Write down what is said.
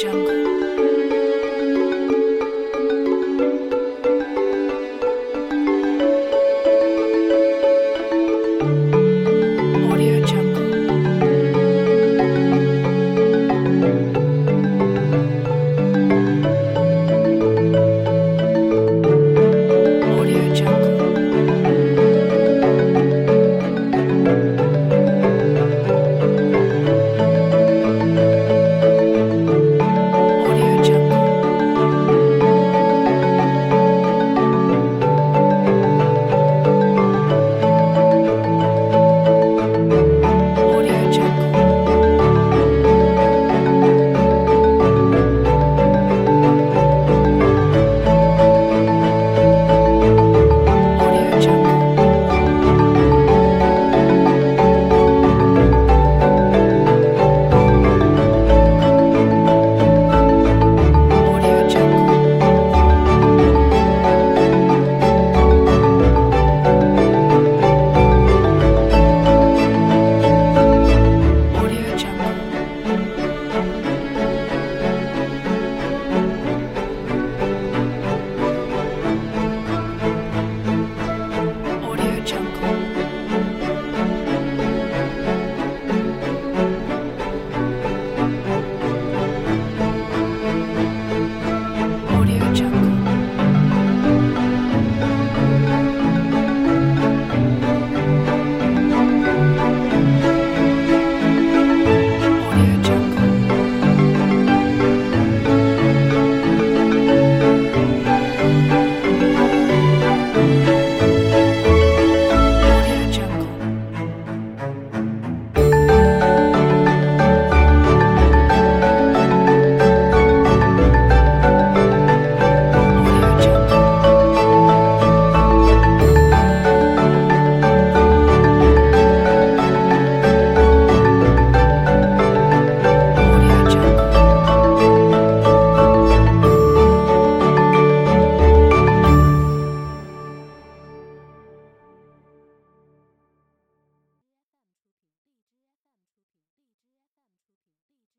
jungle.